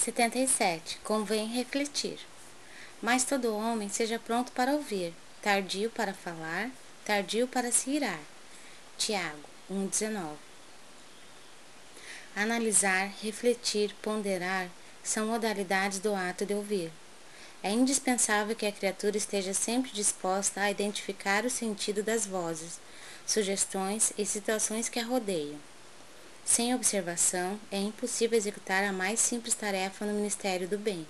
77. Convém refletir. Mas todo homem seja pronto para ouvir, tardio para falar, tardio para se irar. Tiago 1,19. Analisar, refletir, ponderar são modalidades do ato de ouvir. É indispensável que a criatura esteja sempre disposta a identificar o sentido das vozes, sugestões e situações que a rodeiam. Sem observação, é impossível executar a mais simples tarefa no Ministério do Bem.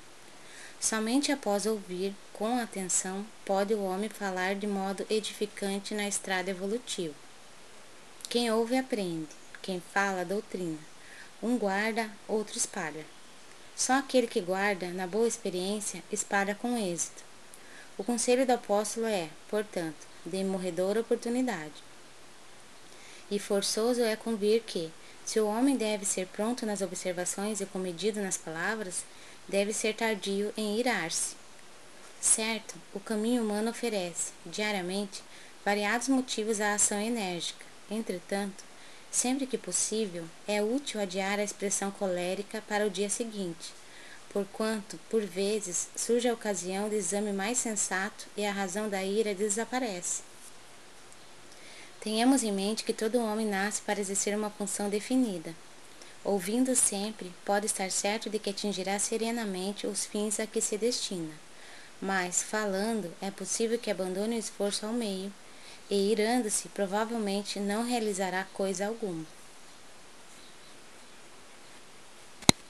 Somente após ouvir com atenção pode o homem falar de modo edificante na estrada evolutiva. Quem ouve aprende, quem fala doutrina. Um guarda, outro espalha. Só aquele que guarda, na boa experiência, espalha com êxito. O conselho do apóstolo é, portanto, de morredora oportunidade. E forçoso é convir que, se o homem deve ser pronto nas observações e comedido nas palavras, deve ser tardio em irar-se. Certo, o caminho humano oferece, diariamente, variados motivos à ação enérgica. Entretanto, Sempre que possível, é útil adiar a expressão colérica para o dia seguinte, porquanto, por vezes, surge a ocasião de exame mais sensato e a razão da ira desaparece. Tenhamos em mente que todo homem nasce para exercer uma função definida. Ouvindo sempre, pode estar certo de que atingirá serenamente os fins a que se destina. Mas, falando, é possível que abandone o esforço ao meio e irando-se, provavelmente não realizará coisa alguma.